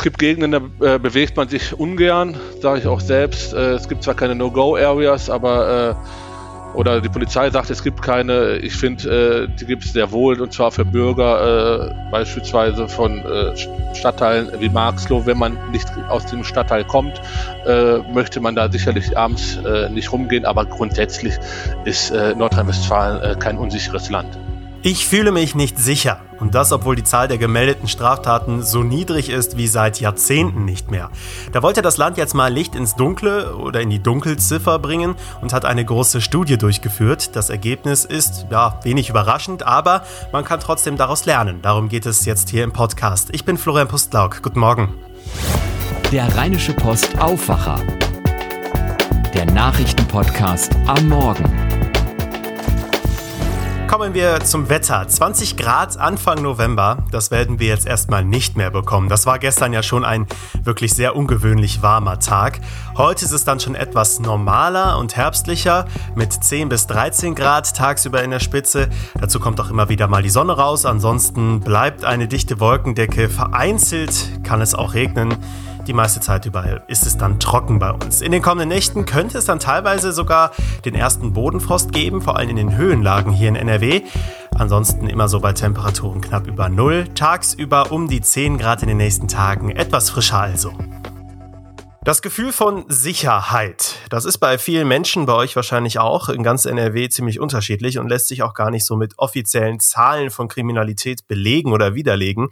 Es gibt Gegenden, da äh, bewegt man sich ungern, sage ich auch selbst. Äh, es gibt zwar keine No-Go-Areas, aber äh, oder die Polizei sagt, es gibt keine. Ich finde, äh, die gibt es sehr wohl und zwar für Bürger, äh, beispielsweise von äh, Stadtteilen wie Marxloh. Wenn man nicht aus dem Stadtteil kommt, möchte man da sicherlich abends nicht rumgehen, aber grundsätzlich ist Nordrhein-Westfalen kein unsicheres Land. Ich fühle mich nicht sicher. Und das, obwohl die Zahl der gemeldeten Straftaten so niedrig ist wie seit Jahrzehnten nicht mehr. Da wollte das Land jetzt mal Licht ins Dunkle oder in die Dunkelziffer bringen und hat eine große Studie durchgeführt. Das Ergebnis ist, ja, wenig überraschend, aber man kann trotzdem daraus lernen. Darum geht es jetzt hier im Podcast. Ich bin Florian Pustlauk. Guten Morgen. Der Rheinische Post Aufwacher. Der Nachrichtenpodcast am Morgen. Kommen wir zum Wetter. 20 Grad Anfang November, das werden wir jetzt erstmal nicht mehr bekommen. Das war gestern ja schon ein wirklich sehr ungewöhnlich warmer Tag. Heute ist es dann schon etwas normaler und herbstlicher mit 10 bis 13 Grad tagsüber in der Spitze. Dazu kommt auch immer wieder mal die Sonne raus. Ansonsten bleibt eine dichte Wolkendecke. Vereinzelt kann es auch regnen. Die meiste Zeit über ist es dann trocken bei uns. In den kommenden Nächten könnte es dann teilweise sogar den ersten Bodenfrost geben, vor allem in den Höhenlagen hier in NRW. Ansonsten immer so bei Temperaturen knapp über Null. Tagsüber um die 10 Grad in den nächsten Tagen. Etwas frischer also. Das Gefühl von Sicherheit, das ist bei vielen Menschen, bei euch wahrscheinlich auch, in ganz NRW ziemlich unterschiedlich und lässt sich auch gar nicht so mit offiziellen Zahlen von Kriminalität belegen oder widerlegen.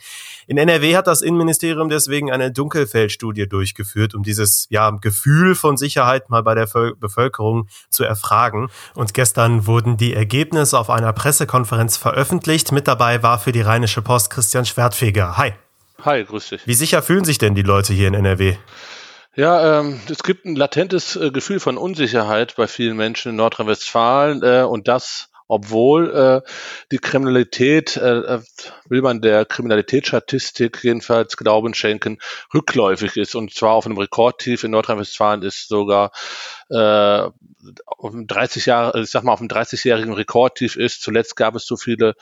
In NRW hat das Innenministerium deswegen eine Dunkelfeldstudie durchgeführt, um dieses ja, Gefühl von Sicherheit mal bei der Bevölkerung zu erfragen. Und gestern wurden die Ergebnisse auf einer Pressekonferenz veröffentlicht. Mit dabei war für die Rheinische Post Christian Schwertfeger. Hi. Hi, grüß dich. Wie sicher fühlen sich denn die Leute hier in NRW? Ja, ähm, es gibt ein latentes äh, Gefühl von Unsicherheit bei vielen Menschen in Nordrhein-Westfalen äh, und das, obwohl äh, die Kriminalität, äh, äh, will man der Kriminalitätsstatistik jedenfalls Glauben schenken, rückläufig ist und zwar auf einem Rekordtief in Nordrhein-Westfalen ist sogar äh, auf 30 Jahre, ich sag mal, auf einem 30-jährigen Rekordtief ist. Zuletzt gab es so viele,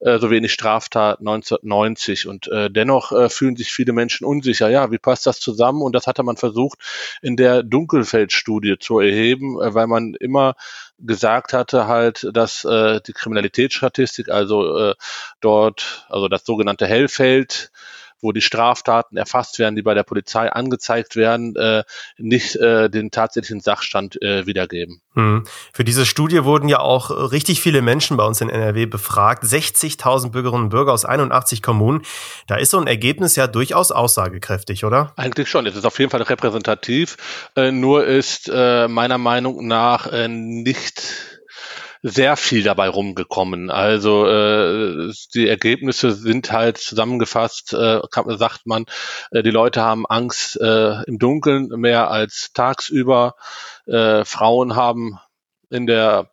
äh, so wenig Straftaten 1990 und äh, dennoch äh, fühlen sich viele Menschen unsicher. Ja, wie passt das zusammen? Und das hatte man versucht in der Dunkelfeldstudie zu erheben, äh, weil man immer gesagt hatte halt, dass äh, die Kriminalitätsstatistik, also äh, dort, also das sogenannte Hellfeld, wo die Straftaten erfasst werden, die bei der Polizei angezeigt werden, äh, nicht äh, den tatsächlichen Sachstand äh, wiedergeben. Hm. Für diese Studie wurden ja auch richtig viele Menschen bei uns in NRW befragt. 60.000 Bürgerinnen und Bürger aus 81 Kommunen. Da ist so ein Ergebnis ja durchaus aussagekräftig, oder? Eigentlich schon. Es ist auf jeden Fall repräsentativ. Äh, nur ist äh, meiner Meinung nach äh, nicht sehr viel dabei rumgekommen. Also äh, die Ergebnisse sind halt zusammengefasst, äh, kann, sagt man, äh, die Leute haben Angst äh, im Dunkeln mehr als tagsüber. Äh, Frauen haben in der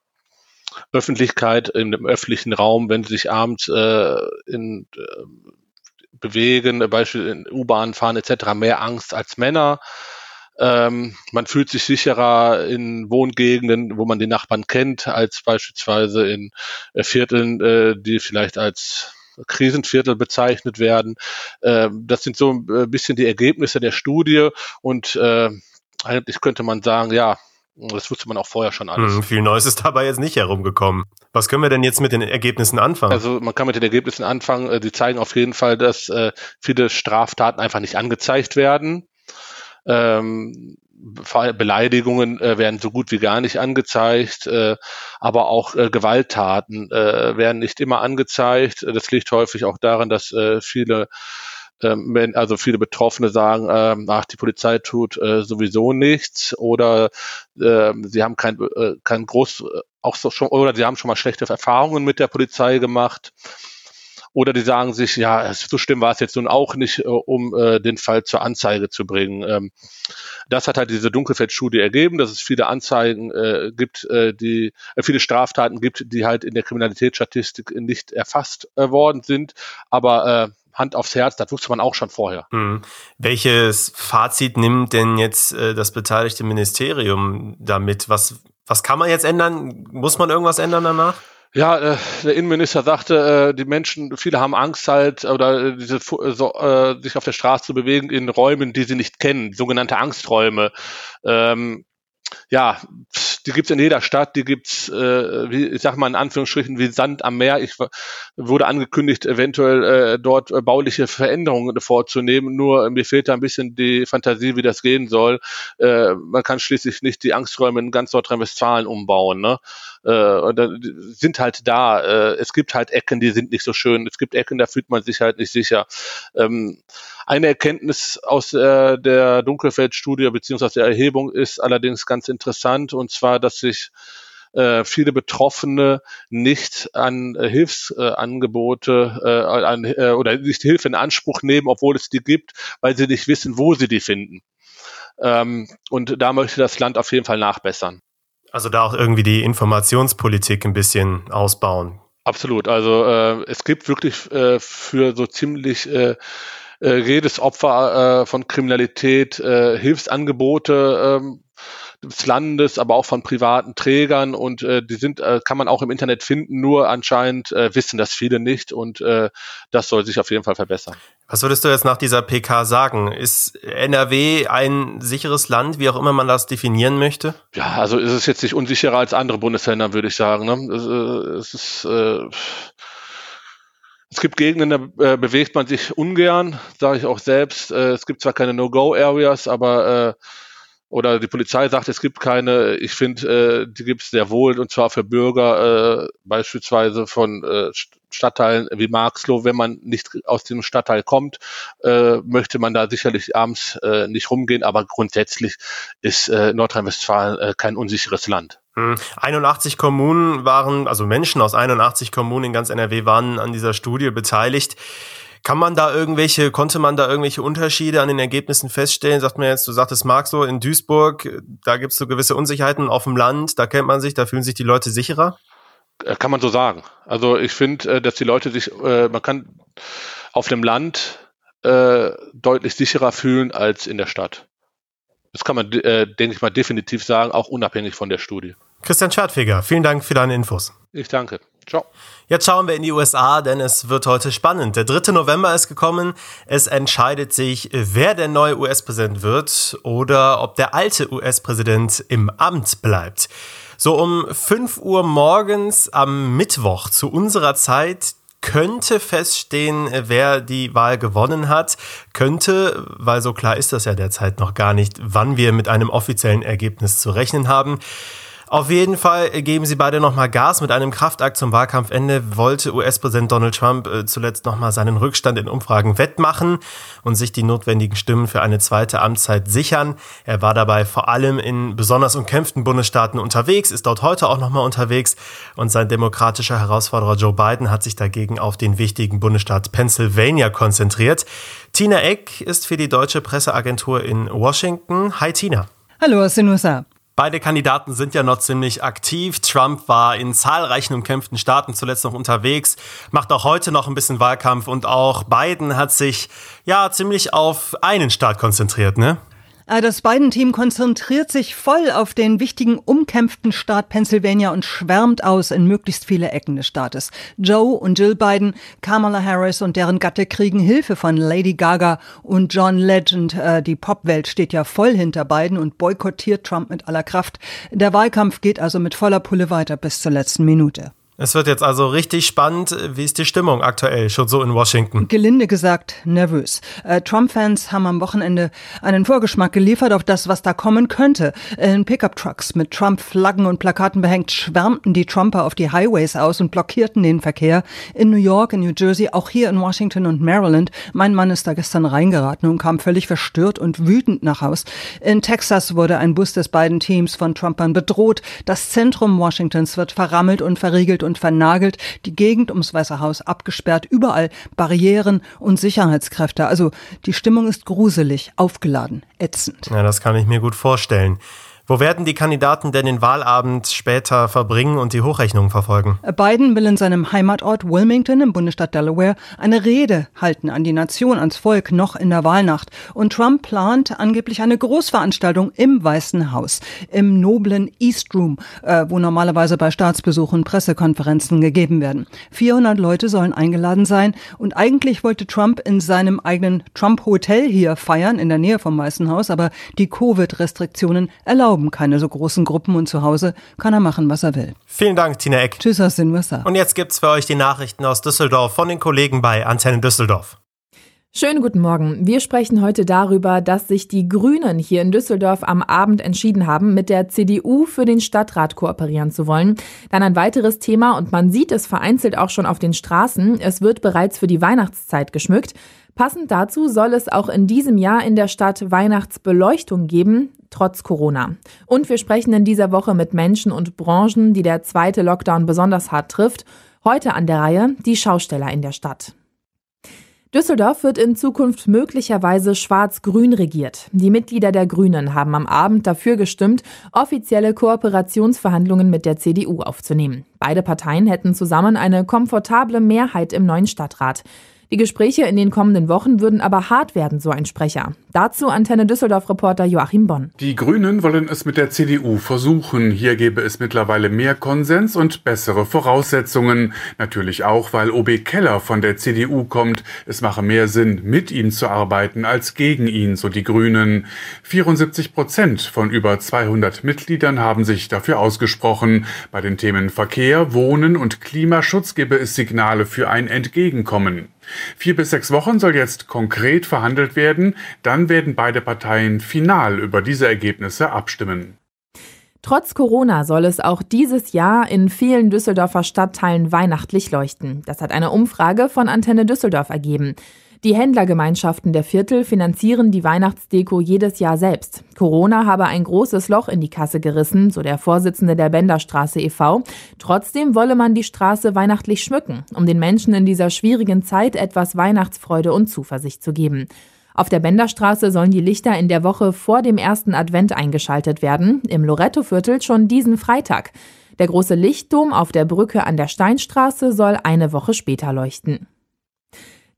Öffentlichkeit, in dem öffentlichen Raum, wenn sie sich abends äh, in äh, bewegen, beispielsweise in U-Bahn fahren etc., mehr Angst als Männer. Ähm, man fühlt sich sicherer in Wohngegenden, wo man die Nachbarn kennt, als beispielsweise in äh, Vierteln, äh, die vielleicht als Krisenviertel bezeichnet werden. Ähm, das sind so ein bisschen die Ergebnisse der Studie und äh, eigentlich könnte man sagen, ja, das wusste man auch vorher schon alles. Hm, viel Neues ist dabei jetzt nicht herumgekommen. Was können wir denn jetzt mit den Ergebnissen anfangen? Also man kann mit den Ergebnissen anfangen. Äh, die zeigen auf jeden Fall, dass äh, viele Straftaten einfach nicht angezeigt werden. Ähm, Beleidigungen äh, werden so gut wie gar nicht angezeigt, äh, aber auch äh, Gewalttaten äh, werden nicht immer angezeigt. Das liegt häufig auch daran, dass äh, viele ähm, also viele Betroffene sagen, äh, ach, die Polizei tut äh, sowieso nichts oder äh, sie haben kein, äh, kein groß, auch so schon, oder sie haben schon mal schlechte Erfahrungen mit der Polizei gemacht. Oder die sagen sich, ja, so schlimm war es jetzt nun auch nicht, äh, um äh, den Fall zur Anzeige zu bringen. Ähm, das hat halt diese Dunkelfeldstudie ergeben, dass es viele Anzeigen äh, gibt, äh, die äh, viele Straftaten gibt, die halt in der Kriminalitätsstatistik nicht erfasst äh, worden sind. Aber äh, Hand aufs Herz, das wusste man auch schon vorher. Hm. Welches Fazit nimmt denn jetzt äh, das beteiligte Ministerium damit? Was, was kann man jetzt ändern? Muss man irgendwas ändern danach? Ja, äh, der Innenminister sagte, äh, die Menschen, viele haben Angst halt oder äh, diese so, äh, sich auf der Straße zu bewegen in Räumen, die sie nicht kennen, sogenannte Angsträume. Ähm, ja, die gibt's in jeder Stadt, die gibt's, äh, wie, ich sag mal in Anführungsstrichen, wie Sand am Meer. Ich wurde angekündigt, eventuell äh, dort äh, bauliche Veränderungen vorzunehmen. Nur mir fehlt da ein bisschen die Fantasie, wie das gehen soll. Äh, man kann schließlich nicht die Angsträume in ganz Nordrhein-Westfalen umbauen. Ne? Äh, und dann sind halt da. Äh, es gibt halt Ecken, die sind nicht so schön. Es gibt Ecken, da fühlt man sich halt nicht sicher. Ähm, eine Erkenntnis aus äh, der Dunkelfeldstudie beziehungsweise der Erhebung ist allerdings ganz interessant und zwar, dass sich äh, viele Betroffene nicht an äh, Hilfsangebote äh, an, äh, oder nicht Hilfe in Anspruch nehmen, obwohl es die gibt, weil sie nicht wissen, wo sie die finden. Ähm, und da möchte das Land auf jeden Fall nachbessern. Also da auch irgendwie die Informationspolitik ein bisschen ausbauen. Absolut. Also äh, es gibt wirklich äh, für so ziemlich äh, äh, jedes Opfer äh, von Kriminalität äh, Hilfsangebote ähm, des Landes, aber auch von privaten Trägern und äh, die sind, äh, kann man auch im Internet finden, nur anscheinend äh, wissen das viele nicht und äh, das soll sich auf jeden Fall verbessern. Was würdest du jetzt nach dieser PK sagen? Ist NRW ein sicheres Land, wie auch immer man das definieren möchte? Ja, also ist es jetzt nicht unsicherer als andere Bundesländer, würde ich sagen. Ne? Es, äh, es ist äh, es gibt Gegenden, da äh, bewegt man sich ungern, sage ich auch selbst. Äh, es gibt zwar keine No-Go-Areas, aber äh, oder die Polizei sagt, es gibt keine. Ich finde, äh, die gibt es sehr wohl und zwar für Bürger, beispielsweise von Stadtteilen wie Marxloh. Wenn man nicht aus dem Stadtteil kommt, möchte man da sicherlich abends nicht rumgehen. Aber grundsätzlich ist Nordrhein-Westfalen kein unsicheres Land. 81 hm. Kommunen waren, also Menschen aus 81 Kommunen in ganz NRW waren an dieser Studie beteiligt. Kann man da irgendwelche, konnte man da irgendwelche Unterschiede an den Ergebnissen feststellen? Sagt man jetzt, du sagtest Marc so, in Duisburg, da gibt es so gewisse Unsicherheiten auf dem Land, da kennt man sich, da fühlen sich die Leute sicherer? Äh, kann man so sagen. Also ich finde, äh, dass die Leute sich, äh, man kann auf dem Land deutlich sicherer fühlen als in der Stadt. Das kann man, äh, denke ich mal, definitiv sagen, auch unabhängig von der Studie. Christian Schadfeger, vielen Dank für deine Infos. Ich danke. Ciao. Jetzt schauen wir in die USA, denn es wird heute spannend. Der 3. November ist gekommen. Es entscheidet sich, wer der neue US-Präsident wird oder ob der alte US-Präsident im Amt bleibt. So um 5 Uhr morgens am Mittwoch zu unserer Zeit könnte feststehen, wer die Wahl gewonnen hat. Könnte, weil so klar ist das ja derzeit noch gar nicht, wann wir mit einem offiziellen Ergebnis zu rechnen haben. Auf jeden Fall geben sie beide nochmal Gas. Mit einem Kraftakt zum Wahlkampfende wollte US-Präsident Donald Trump äh, zuletzt nochmal seinen Rückstand in Umfragen wettmachen und sich die notwendigen Stimmen für eine zweite Amtszeit sichern. Er war dabei vor allem in besonders umkämpften Bundesstaaten unterwegs, ist dort heute auch nochmal unterwegs und sein demokratischer Herausforderer Joe Biden hat sich dagegen auf den wichtigen Bundesstaat Pennsylvania konzentriert. Tina Eck ist für die deutsche Presseagentur in Washington. Hi Tina. Hallo Sinusa. Beide Kandidaten sind ja noch ziemlich aktiv. Trump war in zahlreichen umkämpften Staaten zuletzt noch unterwegs, macht auch heute noch ein bisschen Wahlkampf und auch Biden hat sich ja ziemlich auf einen Staat konzentriert, ne? Äh, das Biden-Team konzentriert sich voll auf den wichtigen umkämpften Staat Pennsylvania und schwärmt aus in möglichst viele Ecken des Staates. Joe und Jill Biden, Kamala Harris und deren Gatte kriegen Hilfe von Lady Gaga und John Legend. Äh, die Popwelt steht ja voll hinter Biden und boykottiert Trump mit aller Kraft. Der Wahlkampf geht also mit voller Pulle weiter bis zur letzten Minute. Es wird jetzt also richtig spannend. Wie ist die Stimmung aktuell schon so in Washington? Gelinde gesagt, nervös. Äh, Trump-Fans haben am Wochenende einen Vorgeschmack geliefert auf das, was da kommen könnte. In Pickup-Trucks mit Trump-Flaggen und Plakaten behängt schwärmten die Trumper auf die Highways aus und blockierten den Verkehr. In New York, in New Jersey, auch hier in Washington und Maryland. Mein Mann ist da gestern reingeraten und kam völlig verstört und wütend nach Haus. In Texas wurde ein Bus des beiden Teams von Trumpern bedroht. Das Zentrum Washingtons wird verrammelt und verriegelt und vernagelt, die Gegend ums Weiße Haus abgesperrt, überall Barrieren und Sicherheitskräfte. Also die Stimmung ist gruselig, aufgeladen, ätzend. Ja, das kann ich mir gut vorstellen. Wo werden die Kandidaten denn den Wahlabend später verbringen und die Hochrechnungen verfolgen? Biden will in seinem Heimatort Wilmington im Bundesstaat Delaware eine Rede halten an die Nation, ans Volk noch in der Wahlnacht. Und Trump plant angeblich eine Großveranstaltung im Weißen Haus, im noblen East Room, äh, wo normalerweise bei Staatsbesuchen Pressekonferenzen gegeben werden. 400 Leute sollen eingeladen sein und eigentlich wollte Trump in seinem eigenen Trump-Hotel hier feiern, in der Nähe vom Weißen Haus, aber die Covid-Restriktionen erlauben erlauben keine so großen Gruppen und zu Hause kann er machen, was er will. Vielen Dank, Tina Eck. Tschüss aus den USA. Und jetzt gibt's für euch die Nachrichten aus Düsseldorf von den Kollegen bei Antenne Düsseldorf. Schönen guten Morgen. Wir sprechen heute darüber, dass sich die Grünen hier in Düsseldorf am Abend entschieden haben, mit der CDU für den Stadtrat kooperieren zu wollen. Dann ein weiteres Thema und man sieht es vereinzelt auch schon auf den Straßen. Es wird bereits für die Weihnachtszeit geschmückt. Passend dazu soll es auch in diesem Jahr in der Stadt Weihnachtsbeleuchtung geben trotz Corona. Und wir sprechen in dieser Woche mit Menschen und Branchen, die der zweite Lockdown besonders hart trifft. Heute an der Reihe die Schausteller in der Stadt. Düsseldorf wird in Zukunft möglicherweise schwarz-grün regiert. Die Mitglieder der Grünen haben am Abend dafür gestimmt, offizielle Kooperationsverhandlungen mit der CDU aufzunehmen. Beide Parteien hätten zusammen eine komfortable Mehrheit im neuen Stadtrat. Die Gespräche in den kommenden Wochen würden aber hart werden, so ein Sprecher. Dazu Antenne Düsseldorf-Reporter Joachim Bonn. Die Grünen wollen es mit der CDU versuchen. Hier gäbe es mittlerweile mehr Konsens und bessere Voraussetzungen. Natürlich auch, weil OB Keller von der CDU kommt. Es mache mehr Sinn, mit ihm zu arbeiten, als gegen ihn, so die Grünen. 74 Prozent von über 200 Mitgliedern haben sich dafür ausgesprochen. Bei den Themen Verkehr, Wohnen und Klimaschutz gebe es Signale für ein Entgegenkommen. Vier bis sechs Wochen soll jetzt konkret verhandelt werden, dann werden beide Parteien final über diese Ergebnisse abstimmen. Trotz Corona soll es auch dieses Jahr in vielen Düsseldorfer Stadtteilen weihnachtlich leuchten. Das hat eine Umfrage von Antenne Düsseldorf ergeben. Die Händlergemeinschaften der Viertel finanzieren die Weihnachtsdeko jedes Jahr selbst. Corona habe ein großes Loch in die Kasse gerissen, so der Vorsitzende der Benderstraße e.V. Trotzdem wolle man die Straße weihnachtlich schmücken, um den Menschen in dieser schwierigen Zeit etwas Weihnachtsfreude und Zuversicht zu geben. Auf der Benderstraße sollen die Lichter in der Woche vor dem ersten Advent eingeschaltet werden, im Loretto-Viertel schon diesen Freitag. Der große Lichtdom auf der Brücke an der Steinstraße soll eine Woche später leuchten.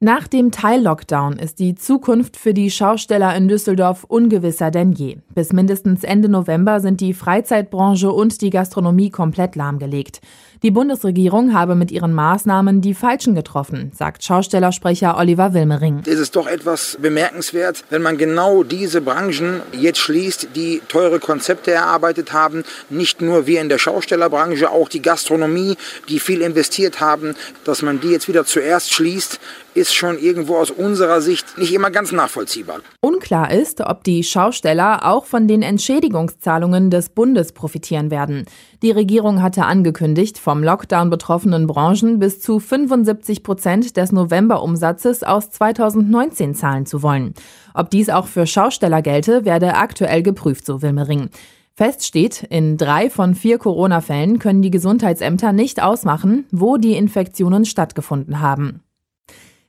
Nach dem Teil-Lockdown ist die Zukunft für die Schausteller in Düsseldorf ungewisser denn je. Bis mindestens Ende November sind die Freizeitbranche und die Gastronomie komplett lahmgelegt. Die Bundesregierung habe mit ihren Maßnahmen die Falschen getroffen, sagt Schaustellersprecher Oliver Wilmering. Es ist doch etwas bemerkenswert, wenn man genau diese Branchen jetzt schließt, die teure Konzepte erarbeitet haben. Nicht nur wir in der Schaustellerbranche, auch die Gastronomie, die viel investiert haben, dass man die jetzt wieder zuerst schließt, ist schon irgendwo aus unserer Sicht nicht immer ganz nachvollziehbar. Unklar ist, ob die Schausteller auch von den Entschädigungszahlungen des Bundes profitieren werden. Die Regierung hatte angekündigt, vom Lockdown betroffenen Branchen bis zu 75 Prozent des Novemberumsatzes aus 2019 zahlen zu wollen. Ob dies auch für Schausteller gelte, werde aktuell geprüft, so Wilmering. Fest steht, in drei von vier Corona-Fällen können die Gesundheitsämter nicht ausmachen, wo die Infektionen stattgefunden haben.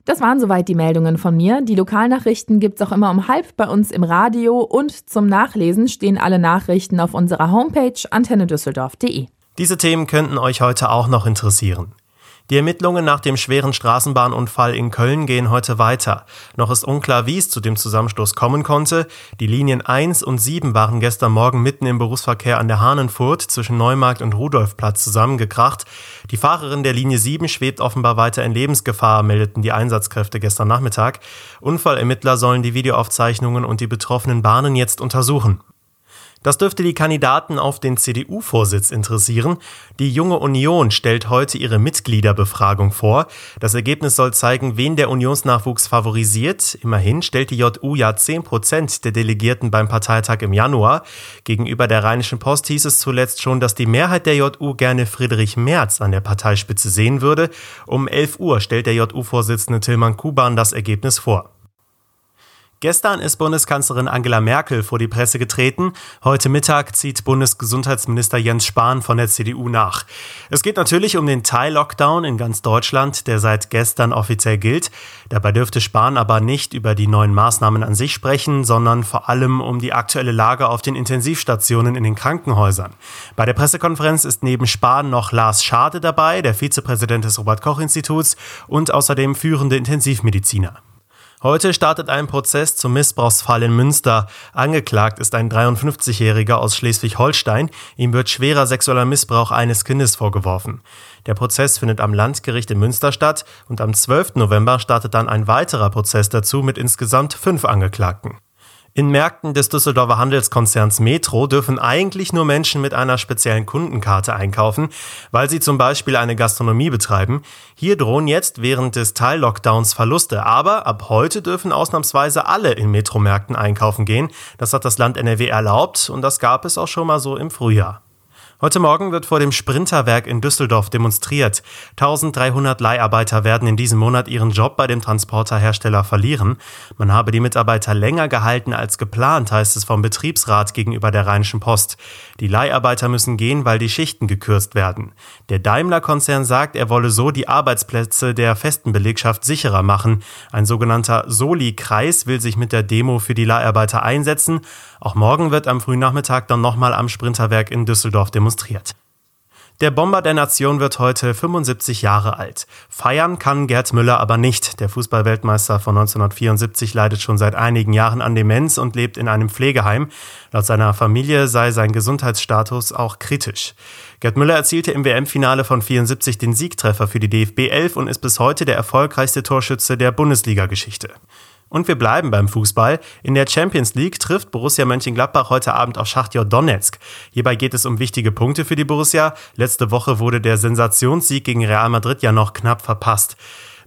Das waren soweit die Meldungen von mir. Die Lokalnachrichten gibt's auch immer um halb bei uns im Radio und zum Nachlesen stehen alle Nachrichten auf unserer Homepage antennedüsseldorf.de. Diese Themen könnten euch heute auch noch interessieren. Die Ermittlungen nach dem schweren Straßenbahnunfall in Köln gehen heute weiter. Noch ist unklar, wie es zu dem Zusammenstoß kommen konnte. Die Linien 1 und 7 waren gestern Morgen mitten im Berufsverkehr an der Hahnenfurt zwischen Neumarkt und Rudolfplatz zusammengekracht. Die Fahrerin der Linie 7 schwebt offenbar weiter in Lebensgefahr, meldeten die Einsatzkräfte gestern Nachmittag. Unfallermittler sollen die Videoaufzeichnungen und die betroffenen Bahnen jetzt untersuchen. Das dürfte die Kandidaten auf den CDU-Vorsitz interessieren. Die Junge Union stellt heute ihre Mitgliederbefragung vor. Das Ergebnis soll zeigen, wen der Unionsnachwuchs favorisiert. Immerhin stellt die JU ja 10 Prozent der Delegierten beim Parteitag im Januar. Gegenüber der Rheinischen Post hieß es zuletzt schon, dass die Mehrheit der JU gerne Friedrich Merz an der Parteispitze sehen würde. Um 11 Uhr stellt der JU-Vorsitzende Tilman Kuban das Ergebnis vor. Gestern ist Bundeskanzlerin Angela Merkel vor die Presse getreten. Heute Mittag zieht Bundesgesundheitsminister Jens Spahn von der CDU nach. Es geht natürlich um den Teil-Lockdown in ganz Deutschland, der seit gestern offiziell gilt. Dabei dürfte Spahn aber nicht über die neuen Maßnahmen an sich sprechen, sondern vor allem um die aktuelle Lage auf den Intensivstationen in den Krankenhäusern. Bei der Pressekonferenz ist neben Spahn noch Lars Schade dabei, der Vizepräsident des Robert Koch Instituts und außerdem führende Intensivmediziner. Heute startet ein Prozess zum Missbrauchsfall in Münster. Angeklagt ist ein 53-Jähriger aus Schleswig-Holstein. Ihm wird schwerer sexueller Missbrauch eines Kindes vorgeworfen. Der Prozess findet am Landgericht in Münster statt und am 12. November startet dann ein weiterer Prozess dazu mit insgesamt fünf Angeklagten. In Märkten des Düsseldorfer Handelskonzerns Metro dürfen eigentlich nur Menschen mit einer speziellen Kundenkarte einkaufen, weil sie zum Beispiel eine Gastronomie betreiben. Hier drohen jetzt während des Teil-Lockdowns Verluste, aber ab heute dürfen ausnahmsweise alle in Metromärkten einkaufen gehen. Das hat das Land NRW erlaubt und das gab es auch schon mal so im Frühjahr. Heute Morgen wird vor dem Sprinterwerk in Düsseldorf demonstriert. 1300 Leiharbeiter werden in diesem Monat ihren Job bei dem Transporterhersteller verlieren. Man habe die Mitarbeiter länger gehalten als geplant, heißt es vom Betriebsrat gegenüber der Rheinischen Post. Die Leiharbeiter müssen gehen, weil die Schichten gekürzt werden. Der Daimler-Konzern sagt, er wolle so die Arbeitsplätze der festen Belegschaft sicherer machen. Ein sogenannter Soli-Kreis will sich mit der Demo für die Leiharbeiter einsetzen. Auch morgen wird am frühen Nachmittag dann nochmal am Sprinterwerk in Düsseldorf demonstriert. Der Bomber der Nation wird heute 75 Jahre alt. Feiern kann Gerd Müller aber nicht. Der Fußballweltmeister von 1974 leidet schon seit einigen Jahren an Demenz und lebt in einem Pflegeheim. Laut seiner Familie sei sein Gesundheitsstatus auch kritisch. Gerd Müller erzielte im WM-Finale von 74 den Siegtreffer für die DFB 11 und ist bis heute der erfolgreichste Torschütze der Bundesliga-Geschichte. Und wir bleiben beim Fußball. In der Champions League trifft Borussia Mönchengladbach heute Abend auf Schachtjor Donetsk. Hierbei geht es um wichtige Punkte für die Borussia. Letzte Woche wurde der Sensationssieg gegen Real Madrid ja noch knapp verpasst.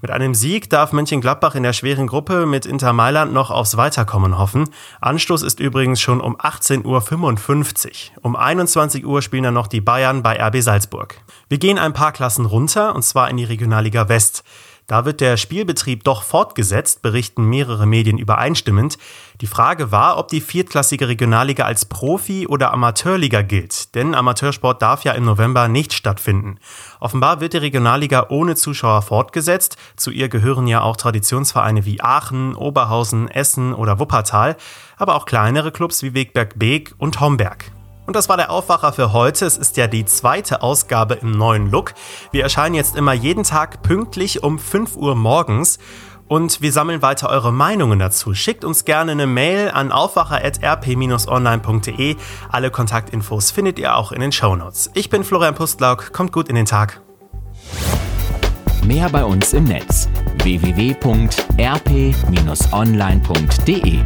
Mit einem Sieg darf Mönchengladbach in der schweren Gruppe mit Inter Mailand noch aufs Weiterkommen hoffen. Anstoß ist übrigens schon um 18.55 Uhr. Um 21 Uhr spielen dann noch die Bayern bei RB Salzburg. Wir gehen ein paar Klassen runter, und zwar in die Regionalliga West. Da wird der Spielbetrieb doch fortgesetzt, berichten mehrere Medien übereinstimmend. Die Frage war, ob die viertklassige Regionalliga als Profi- oder Amateurliga gilt, denn Amateursport darf ja im November nicht stattfinden. Offenbar wird die Regionalliga ohne Zuschauer fortgesetzt. Zu ihr gehören ja auch Traditionsvereine wie Aachen, Oberhausen, Essen oder Wuppertal, aber auch kleinere Clubs wie Wegberg-Beek und Homberg. Und das war der Aufwacher für heute. Es ist ja die zweite Ausgabe im neuen Look. Wir erscheinen jetzt immer jeden Tag pünktlich um 5 Uhr morgens. Und wir sammeln weiter eure Meinungen dazu. Schickt uns gerne eine Mail an aufwacher.rp-online.de. Alle Kontaktinfos findet ihr auch in den Shownotes. Ich bin Florian Pustlauk. Kommt gut in den Tag. Mehr bei uns im Netz www.rp-online.de